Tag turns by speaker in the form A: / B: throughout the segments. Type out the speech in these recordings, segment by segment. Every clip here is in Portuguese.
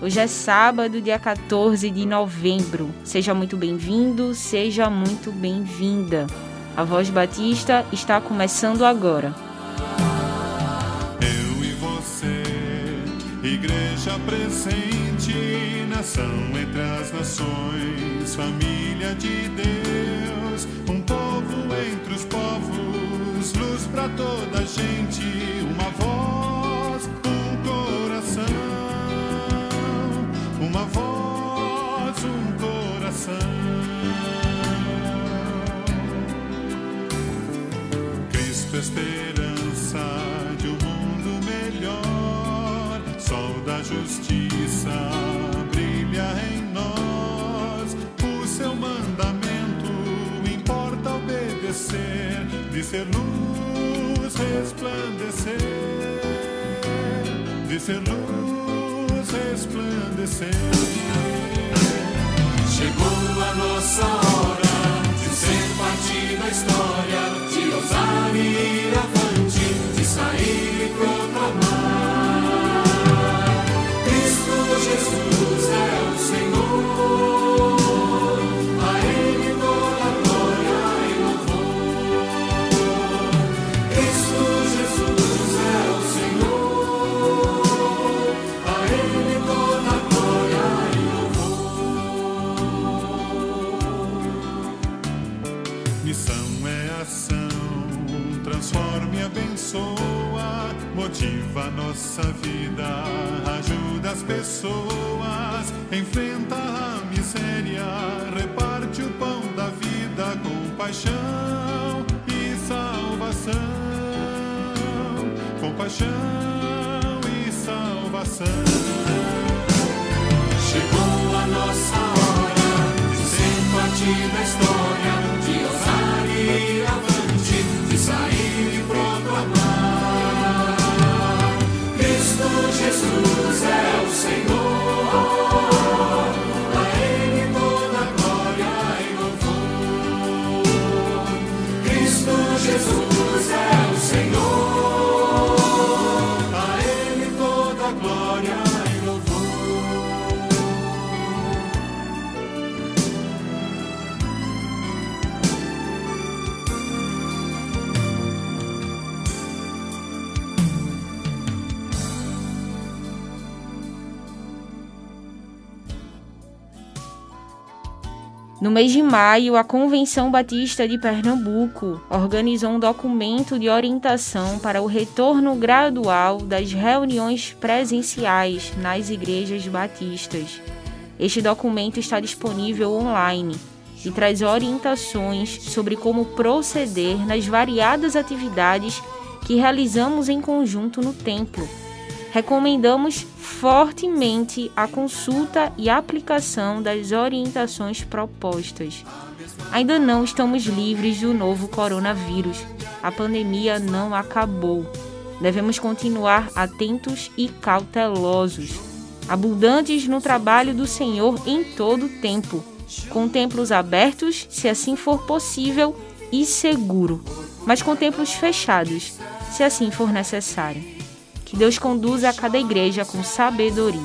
A: Hoje é sábado, dia 14 de novembro. Seja muito bem-vindo, seja muito bem-vinda. A Voz Batista está começando agora.
B: Eu e você, igreja presente, nação entre as nações, família de Deus, um povo entre os povos, luz para toda gente, uma voz, uma voz, um coração. Cristo, esperança de um mundo melhor, sol da justiça brilha em nós. O seu mandamento importa obedecer, de ser luz resplandecer, de ser luz Chegou a nossa hora de ser parte da história, de ousar e motiva nossa vida, ajuda as pessoas, enfrenta a miséria, reparte o pão da vida com paixão e salvação, com paixão e salvação. Chegou a nossa hora de ser parte da história, Jesus
A: No mês de maio, a Convenção Batista de Pernambuco organizou um documento de orientação para o retorno gradual das reuniões presenciais nas igrejas batistas. Este documento está disponível online e traz orientações sobre como proceder nas variadas atividades que realizamos em conjunto no templo. Recomendamos fortemente a consulta e aplicação das orientações propostas. Ainda não estamos livres do novo coronavírus. A pandemia não acabou. Devemos continuar atentos e cautelosos, abundantes no trabalho do Senhor em todo o tempo, com templos abertos, se assim for possível, e seguro, mas com templos fechados, se assim for necessário. Que Deus conduza a cada igreja com sabedoria.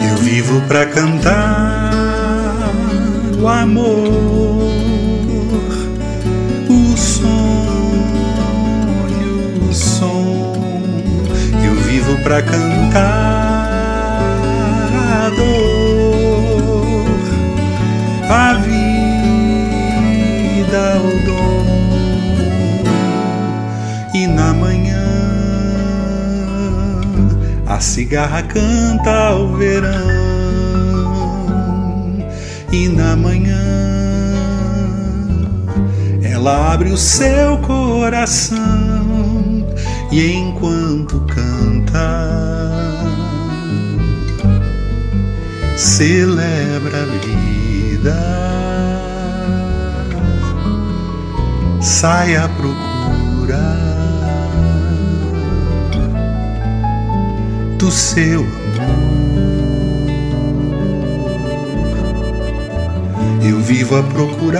C: Eu vivo pra cantar cigarra canta o verão. E na manhã ela abre o seu coração e enquanto canta celebra a vida. Sai à procura do seu amor. Eu vivo a procurar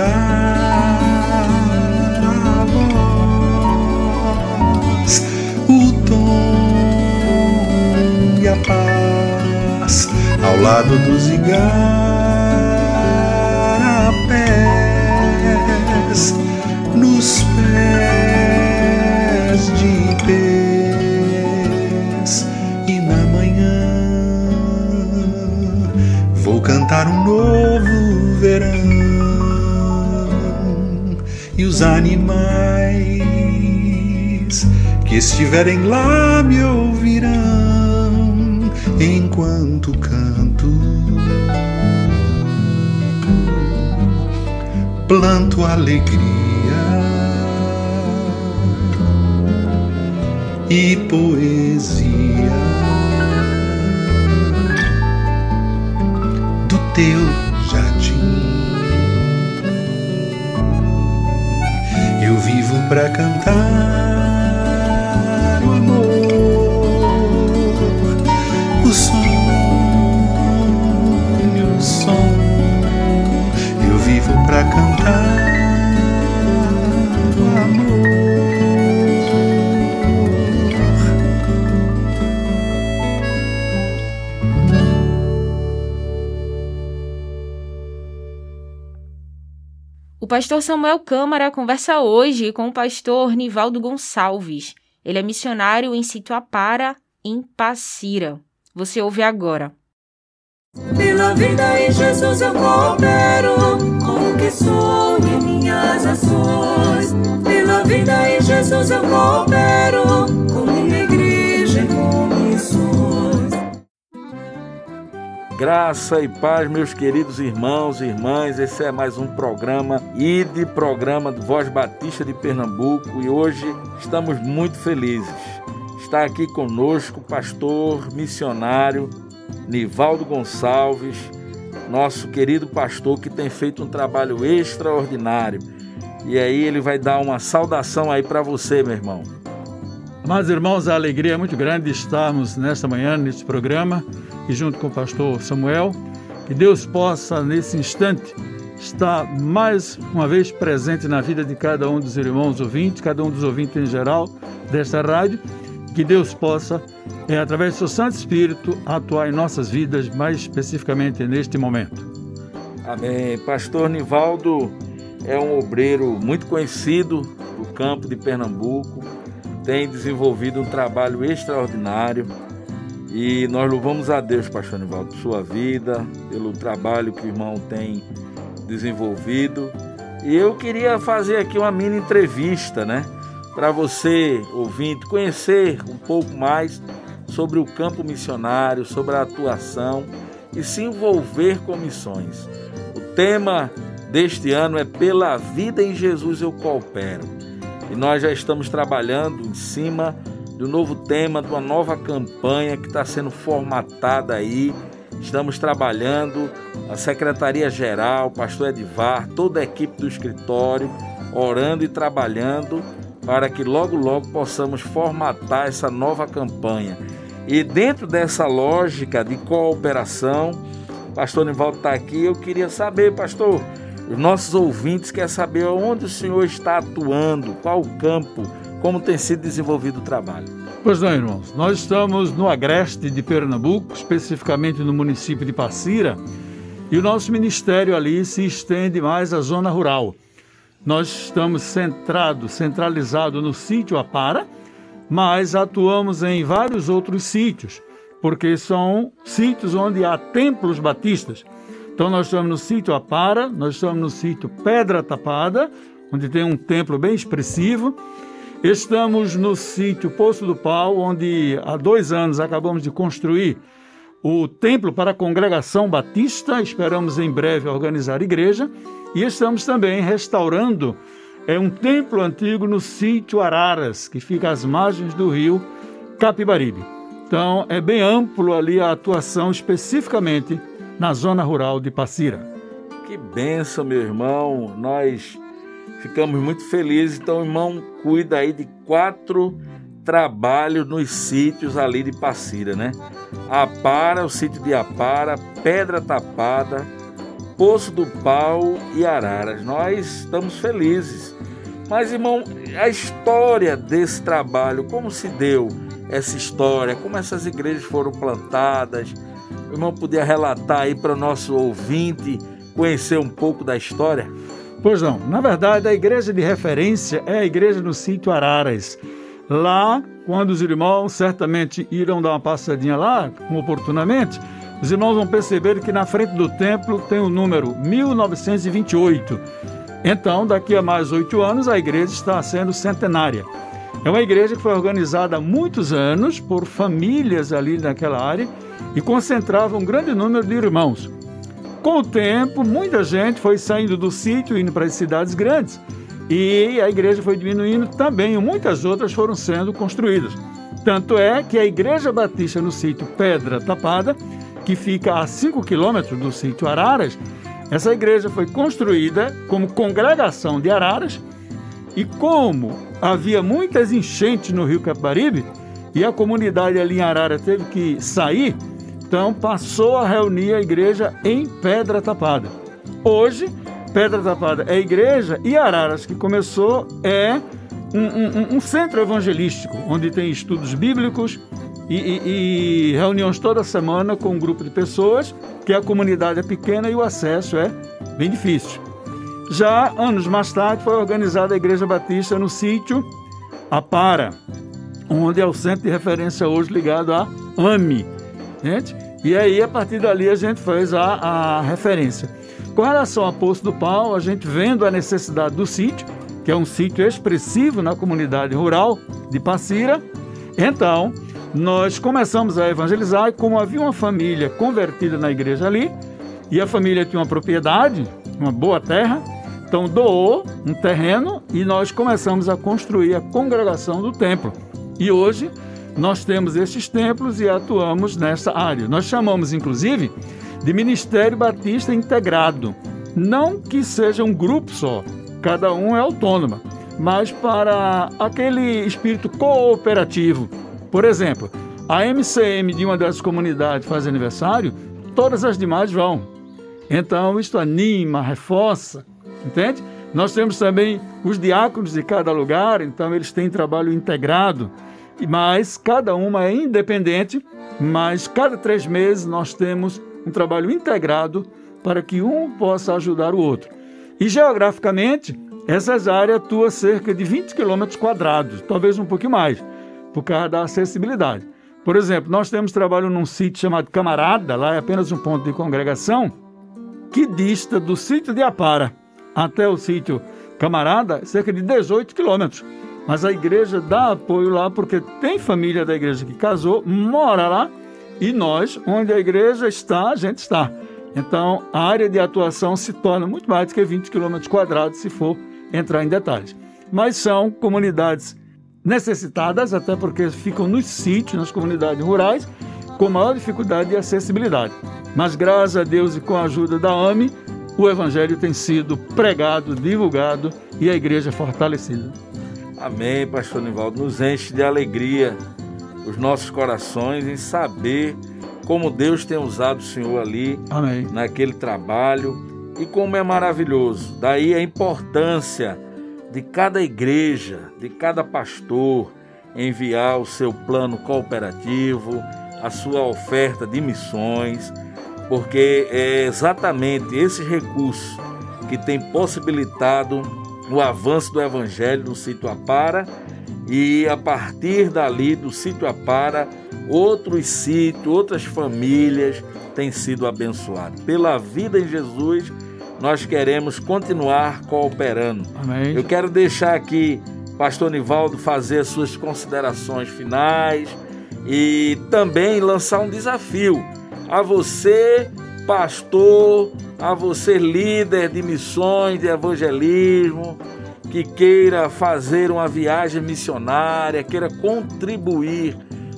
C: a voz, o tom e a paz ao lado dos igarapés, nos pés de pés cantar um novo verão e os animais que estiverem lá me ouvirão enquanto canto. Planto alegria e poesia teu jardim. Eu vivo pra cantar o amor, O
A: pastor Samuel Câmara conversa hoje com o pastor Nivaldo Gonçalves. Ele é missionário em Sítio Apara, em Passira. Você ouve agora.
D: Pela vida em Jesus eu coopero com o que sou e minhas ações. Pela vida em Jesus eu coopero
E: Graça e paz, meus queridos irmãos e irmãs. Esse é mais um programa ID, programa do Voz Batista de Pernambuco, e hoje estamos muito felizes. Está aqui conosco o pastor missionário Nivaldo Gonçalves, nosso querido pastor que tem feito um trabalho extraordinário. E aí ele vai dar uma saudação aí para você, meu irmão.
F: Amados irmãos, a alegria é muito grande de estarmos nesta manhã, neste programa, e junto com o pastor Samuel, que Deus possa, nesse instante, estar mais uma vez presente na vida de cada um dos irmãos ouvintes, cada um dos ouvintes em geral desta rádio, que Deus possa, é, através do seu Santo Espírito, atuar em nossas vidas, mais especificamente neste momento.
E: Amém. Pastor Nivaldo é um obreiro muito conhecido do campo de Pernambuco, tem desenvolvido um trabalho extraordinário e nós louvamos a Deus, Pastor Nivaldo, por sua vida, pelo trabalho que o irmão tem desenvolvido. E eu queria fazer aqui uma mini entrevista, né? Para você, ouvinte, conhecer um pouco mais sobre o campo missionário, sobre a atuação e se envolver com missões. O tema deste ano é Pela Vida em Jesus Eu Coopero. E nós já estamos trabalhando em cima do novo tema, de uma nova campanha que está sendo formatada aí. Estamos trabalhando, a Secretaria Geral, o pastor Edivar, toda a equipe do escritório, orando e trabalhando para que logo, logo possamos formatar essa nova campanha. E dentro dessa lógica de cooperação, pastor Nivaldo está aqui, eu queria saber, pastor, os nossos ouvintes querem saber onde o senhor está atuando, qual o campo, como tem sido desenvolvido o trabalho.
F: Pois não, irmãos, nós estamos no Agreste de Pernambuco, especificamente no município de Passira, e o nosso ministério ali se estende mais à zona rural. Nós estamos centrados, centralizados no sítio Apara, mas atuamos em vários outros sítios, porque são sítios onde há templos batistas. Então nós estamos no sítio Apara, nós estamos no sítio Pedra Tapada, onde tem um templo bem expressivo, Estamos no sítio Poço do Pau, onde há dois anos acabamos de construir o templo para a congregação batista. Esperamos em breve organizar igreja. E estamos também restaurando é um templo antigo no sítio Araras, que fica às margens do rio Capibaribe. Então é bem amplo ali a atuação especificamente na zona rural de Passira.
E: Que benção, meu irmão. Nós ficamos muito felizes. Então, irmão cuida aí de quatro trabalhos nos sítios ali de Passira, né? Apara, o sítio de Apara, Pedra Tapada, Poço do Pau e Araras. Nós estamos felizes. Mas, irmão, a história desse trabalho, como se deu essa história, como essas igrejas foram plantadas, o irmão podia relatar aí para o nosso ouvinte conhecer um pouco da história?
F: Pois não. Na verdade, a igreja de referência é a igreja no sítio Araras. Lá, quando os irmãos certamente irão dar uma passadinha lá, oportunamente, os irmãos vão perceber que na frente do templo tem o número 1928. Então, daqui a mais oito anos, a igreja está sendo centenária. É uma igreja que foi organizada há muitos anos por famílias ali naquela área e concentrava um grande número de irmãos. Com o tempo, muita gente foi saindo do sítio, indo para as cidades grandes. E a igreja foi diminuindo também, e muitas outras foram sendo construídas. Tanto é que a Igreja Batista no sítio Pedra Tapada, que fica a 5 quilômetros do sítio Araras, essa igreja foi construída como congregação de Araras e como havia muitas enchentes no rio Capibaribe e a comunidade ali em Arara teve que sair, então passou a reunir a igreja em Pedra Tapada. Hoje, Pedra Tapada é igreja e Araras, que começou, é um, um, um centro evangelístico, onde tem estudos bíblicos e, e, e, reuniões toda semana com um grupo de pessoas, que a comunidade é pequena e o acesso é bem difícil. Já anos mais tarde foi organizada a Igreja Batista no sítio Apara, onde é o centro de referência hoje ligado à AMI, Gente? E aí, a partir dali, a gente fez a, a referência. Com relação a Poço do Pau, a gente vendo a necessidade do sítio, que é um sítio expressivo na comunidade rural de Passira, então nós começamos a evangelizar e como havia uma família convertida na igreja ali, e a família tinha uma propriedade, uma boa terra, então doou um terreno e nós começamos a construir a congregação do templo. E hoje nós temos esses templos e atuamos nessa área. Nós chamamos, inclusive, de Ministério Batista Integrado. Não que seja um grupo só, cada um é autônoma, mas para aquele espírito cooperativo. Por exemplo, a MCM de uma das comunidades faz aniversário, todas as demais vão. Então, isto anima, reforça, entende? Nós temos também os diáconos de cada lugar, então eles têm trabalho integrado mas cada uma é independente, mas cada três meses nós temos um trabalho integrado para que um possa ajudar o outro. E geograficamente, essas áreas atuam cerca de 20 quilômetros quadrados, talvez um pouquinho mais, por causa da acessibilidade. Por exemplo, nós temos trabalho num sítio chamado Camarada, lá é apenas um ponto de congregação, que dista do sítio de Apara até o sítio Camarada cerca de 18 quilômetros. Mas a igreja dá apoio lá porque tem família da igreja que casou, mora lá e nós, onde a igreja está, a gente está. Então a área de atuação se torna muito mais do que 20 quilômetros quadrados se for entrar em detalhes. Mas são comunidades necessitadas, até porque ficam nos sítios, nas comunidades rurais, com maior dificuldade de acessibilidade. Mas graças a Deus e com a ajuda da AME, o Evangelho tem sido pregado, divulgado e a igreja fortalecida.
E: Amém, Pastor Nivaldo. Nos enche de alegria os nossos corações em saber como Deus tem usado o Senhor ali
F: Amém.
E: naquele trabalho e como é maravilhoso. Daí a importância de cada igreja, de cada pastor enviar o seu plano cooperativo, a sua oferta de missões, porque é exatamente esses recursos que tem possibilitado o avanço do evangelho no sítio Apara e a partir dali do sítio Apara, outros sítios, outras famílias têm sido abençoadas. Pela vida em Jesus, nós queremos continuar cooperando.
F: Amém.
E: Eu quero deixar aqui pastor Nivaldo fazer as suas considerações finais e também lançar um desafio a você, pastor, a você, líder de missões, de evangelismo, que queira fazer uma viagem missionária, queira contribuir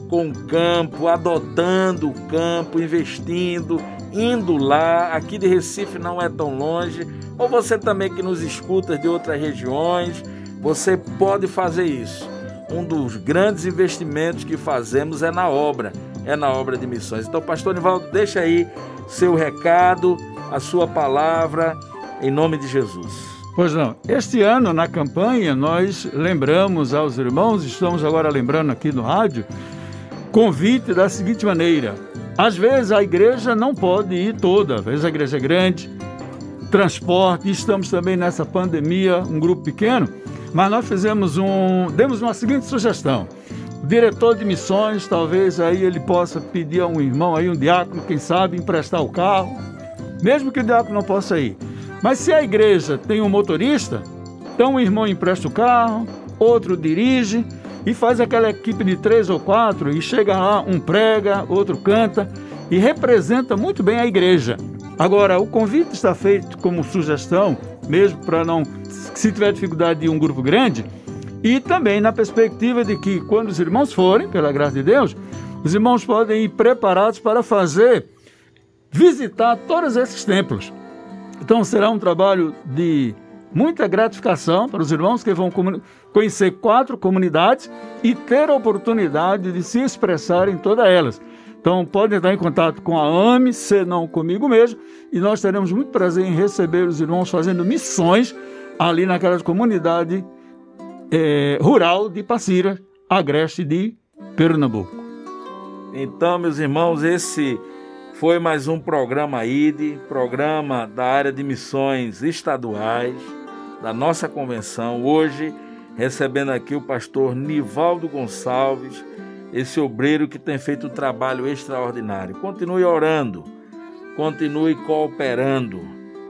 E: com o campo, adotando o campo, investindo, indo lá. Aqui de Recife não é tão longe. Ou você também que nos escuta de outras regiões, você pode fazer isso. Um dos grandes investimentos que fazemos é na obra, é na obra de missões. Então, pastor Nivaldo, deixa aí seu recado, a sua palavra, em nome de Jesus.
F: Pois não. Este ano, na campanha, nós lembramos aos irmãos, estamos agora lembrando aqui no rádio, convite da seguinte maneira: às vezes a igreja não pode ir toda, às vezes a igreja é grande, transporte, estamos também nessa pandemia, um grupo pequeno, mas nós fizemos um, demos uma seguinte sugestão. O diretor de missões, talvez aí ele possa pedir a um irmão aí, um diácono, quem sabe, emprestar o carro, mesmo que o diácono não possa ir. Mas se a igreja tem um motorista, então um irmão empresta o carro, outro dirige, e faz aquela equipe de três ou quatro e chega lá, um prega, outro canta e representa muito bem a igreja. Agora, o convite está feito como sugestão, mesmo para não, se tiver dificuldade de um grupo grande, e também na perspectiva de que quando os irmãos forem, pela graça de Deus, os irmãos podem ir preparados para fazer, visitar todos esses templos. Então será um trabalho de muita gratificação para os irmãos que vão conhecer quatro comunidades e ter a oportunidade de se expressar em todas elas. Então, podem estar em contato com a AME, se não comigo mesmo, e nós teremos muito prazer em receber os irmãos fazendo missões ali naquela comunidade é, rural de Passira, agreste de Pernambuco.
E: Então, meus irmãos, esse foi mais um programa ID, programa da área de missões estaduais da nossa convenção. Hoje, recebendo aqui o pastor Nivaldo Gonçalves, esse obreiro que tem feito um trabalho extraordinário. Continue orando, continue cooperando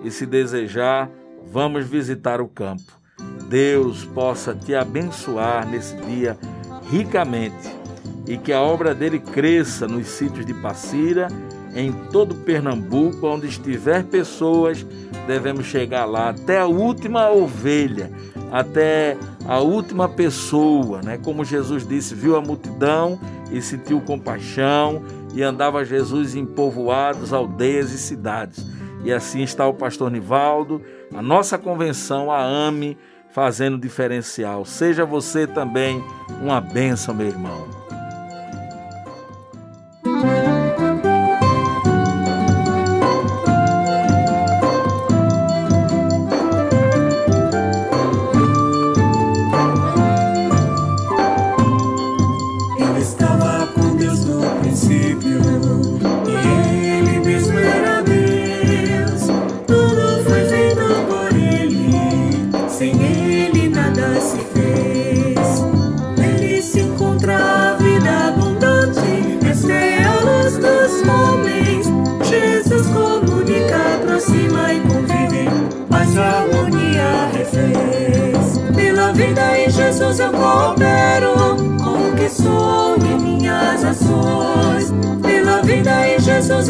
E: e, se desejar, vamos visitar o campo. Deus possa te abençoar nesse dia ricamente e que a obra dele cresça nos sítios de Passira, em todo Pernambuco, onde estiver pessoas, devemos chegar lá até a última ovelha, até a última pessoa, né? Como Jesus disse, viu a multidão e sentiu compaixão e andava Jesus em povoados, aldeias e cidades. E assim está o pastor Nivaldo, a nossa convenção, a AME, fazendo diferencial. Seja você também uma bênção, meu irmão.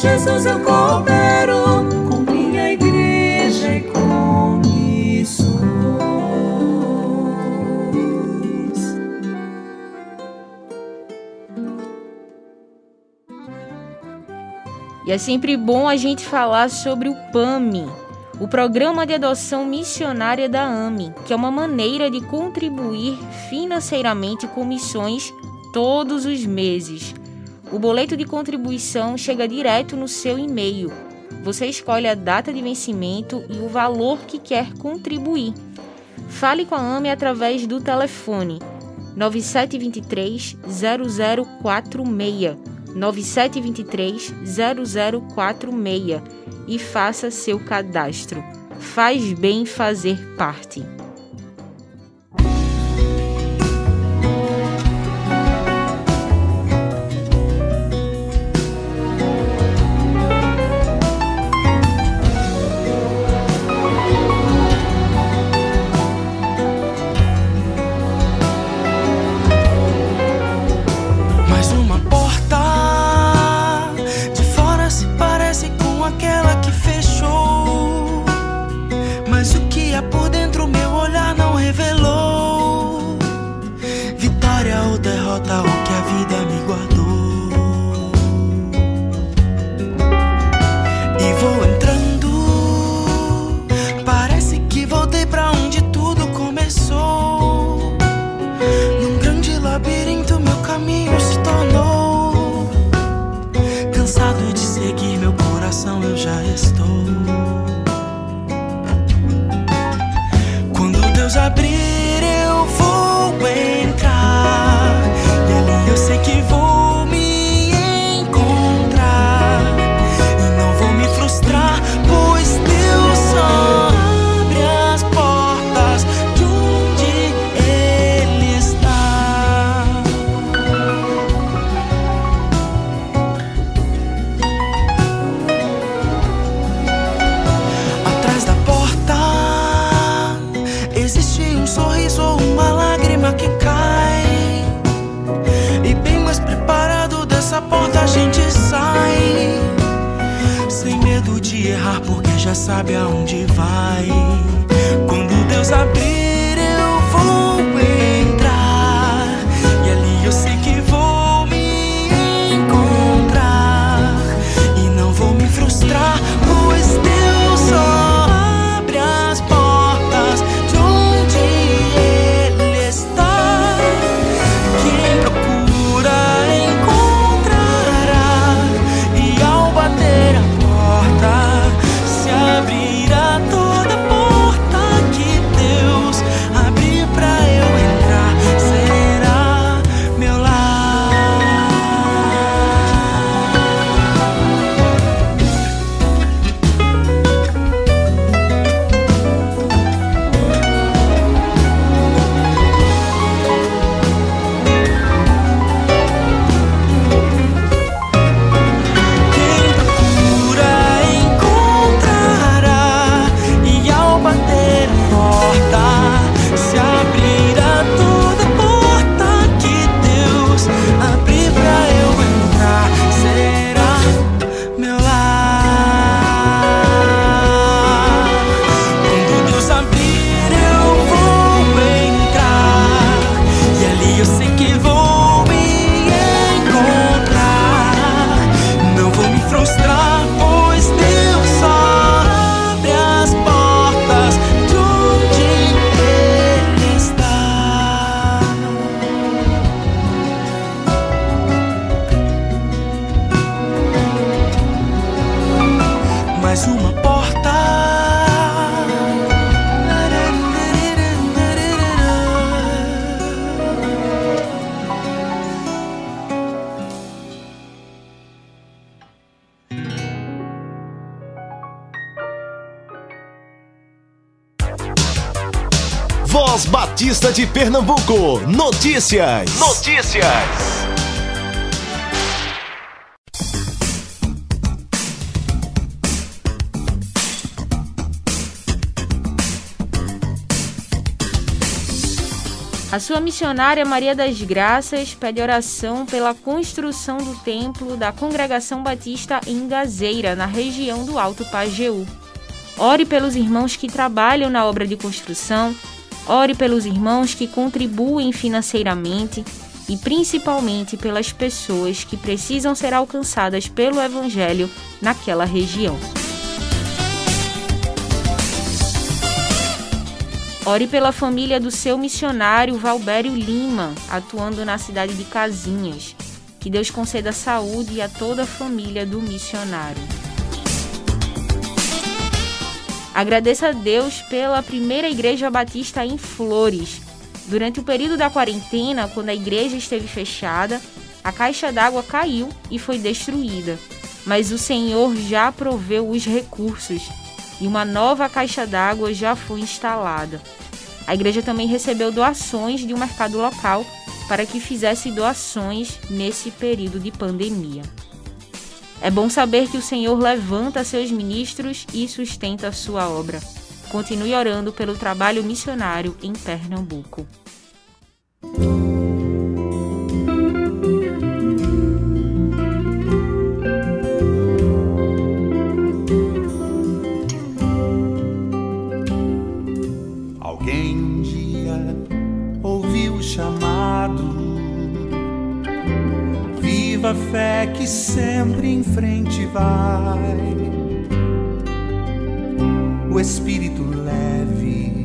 D: Jesus eu coopero com minha igreja e com missões. E
G: é sempre bom a gente falar sobre o PAMI, o Programa de Adoção Missionária da AMI, que é uma maneira de contribuir financeiramente com missões todos os meses. O boleto de contribuição chega direto no seu e-mail. Você escolhe a data de vencimento e o valor que quer contribuir. Fale com a AME através do telefone 9723 0046 9723 0046 e faça seu cadastro. Faz bem fazer parte.
H: De
I: Pernambuco. Notícias. Notícias.
A: A sua missionária Maria das Graças pede oração pela construção do templo da Congregação Batista em Gazeira, na região do Alto Pajeú. Ore pelos irmãos que trabalham na obra de construção, ore pelos irmãos que contribuem financeiramente e principalmente pelas pessoas que precisam ser alcançadas pelo Evangelho naquela região. Ore pela família do seu missionário Valbério Lima, atuando na cidade de Casinhas. Que Deus conceda saúde a toda a família do missionário. Agradeça a Deus pela primeira igreja batista em Flores. Durante o período da quarentena, quando a igreja esteve fechada, a caixa d'água caiu e foi destruída. Mas o Senhor já proveu os recursos e uma nova caixa d'água já foi instalada. A igreja também recebeu doações de um mercado local para que fizesse doações nesse período de pandemia. É bom saber que o Senhor levanta seus ministros e sustenta a sua obra. Continue orando pelo trabalho missionário em Pernambuco.
C: Fé que sempre em frente vai. O espírito leve,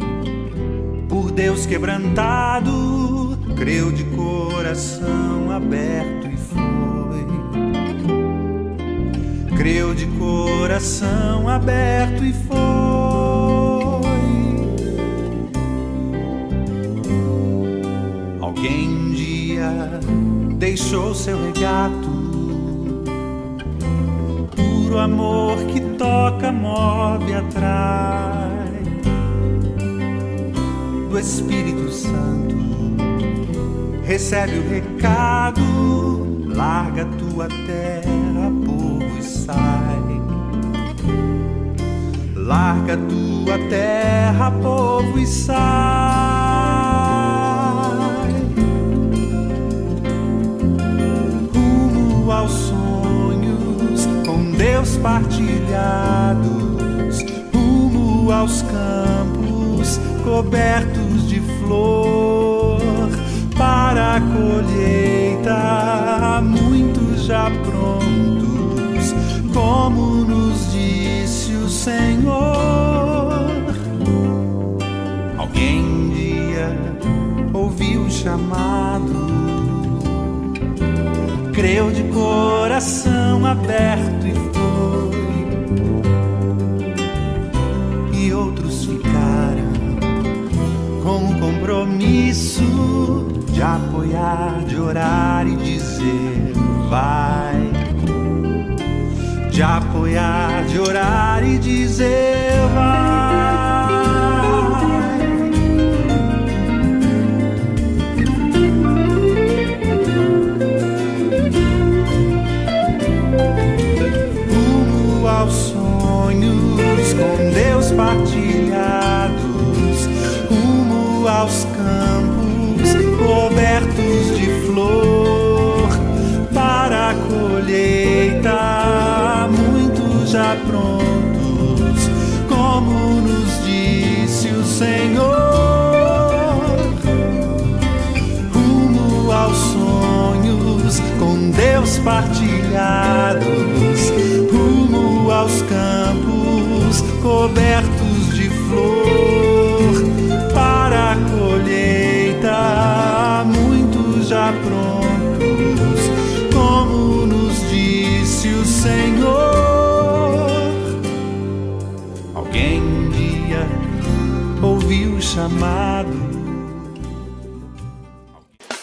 C: por Deus quebrantado, creu de coração aberto e foi. Creu de coração aberto e foi. Alguém um dia deixou seu regato. Puro amor que toca, move, atrai. Do Espírito Santo, recebe o recado. Larga tua terra, povo, e sai. Larga tua terra, povo, e sai. Deus partilhados, rumo aos campos cobertos de flor, para a colheita, muitos já prontos, como nos disse o Senhor. Alguém um dia ouviu o chamado creu de aberto e foi. E outros ficaram com o compromisso de apoiar, de orar e dizer: vai. De apoiar, de orar e dizer: vai. Partilhados, rumo aos campos cobertos de flor, para a colheita, muitos já prontos, como nos disse o Senhor. Rumo aos sonhos com Deus partilhados, cobertos de flor para a colheita, muitos já prontos, como nos disse o Senhor. Alguém um dia ouviu chamado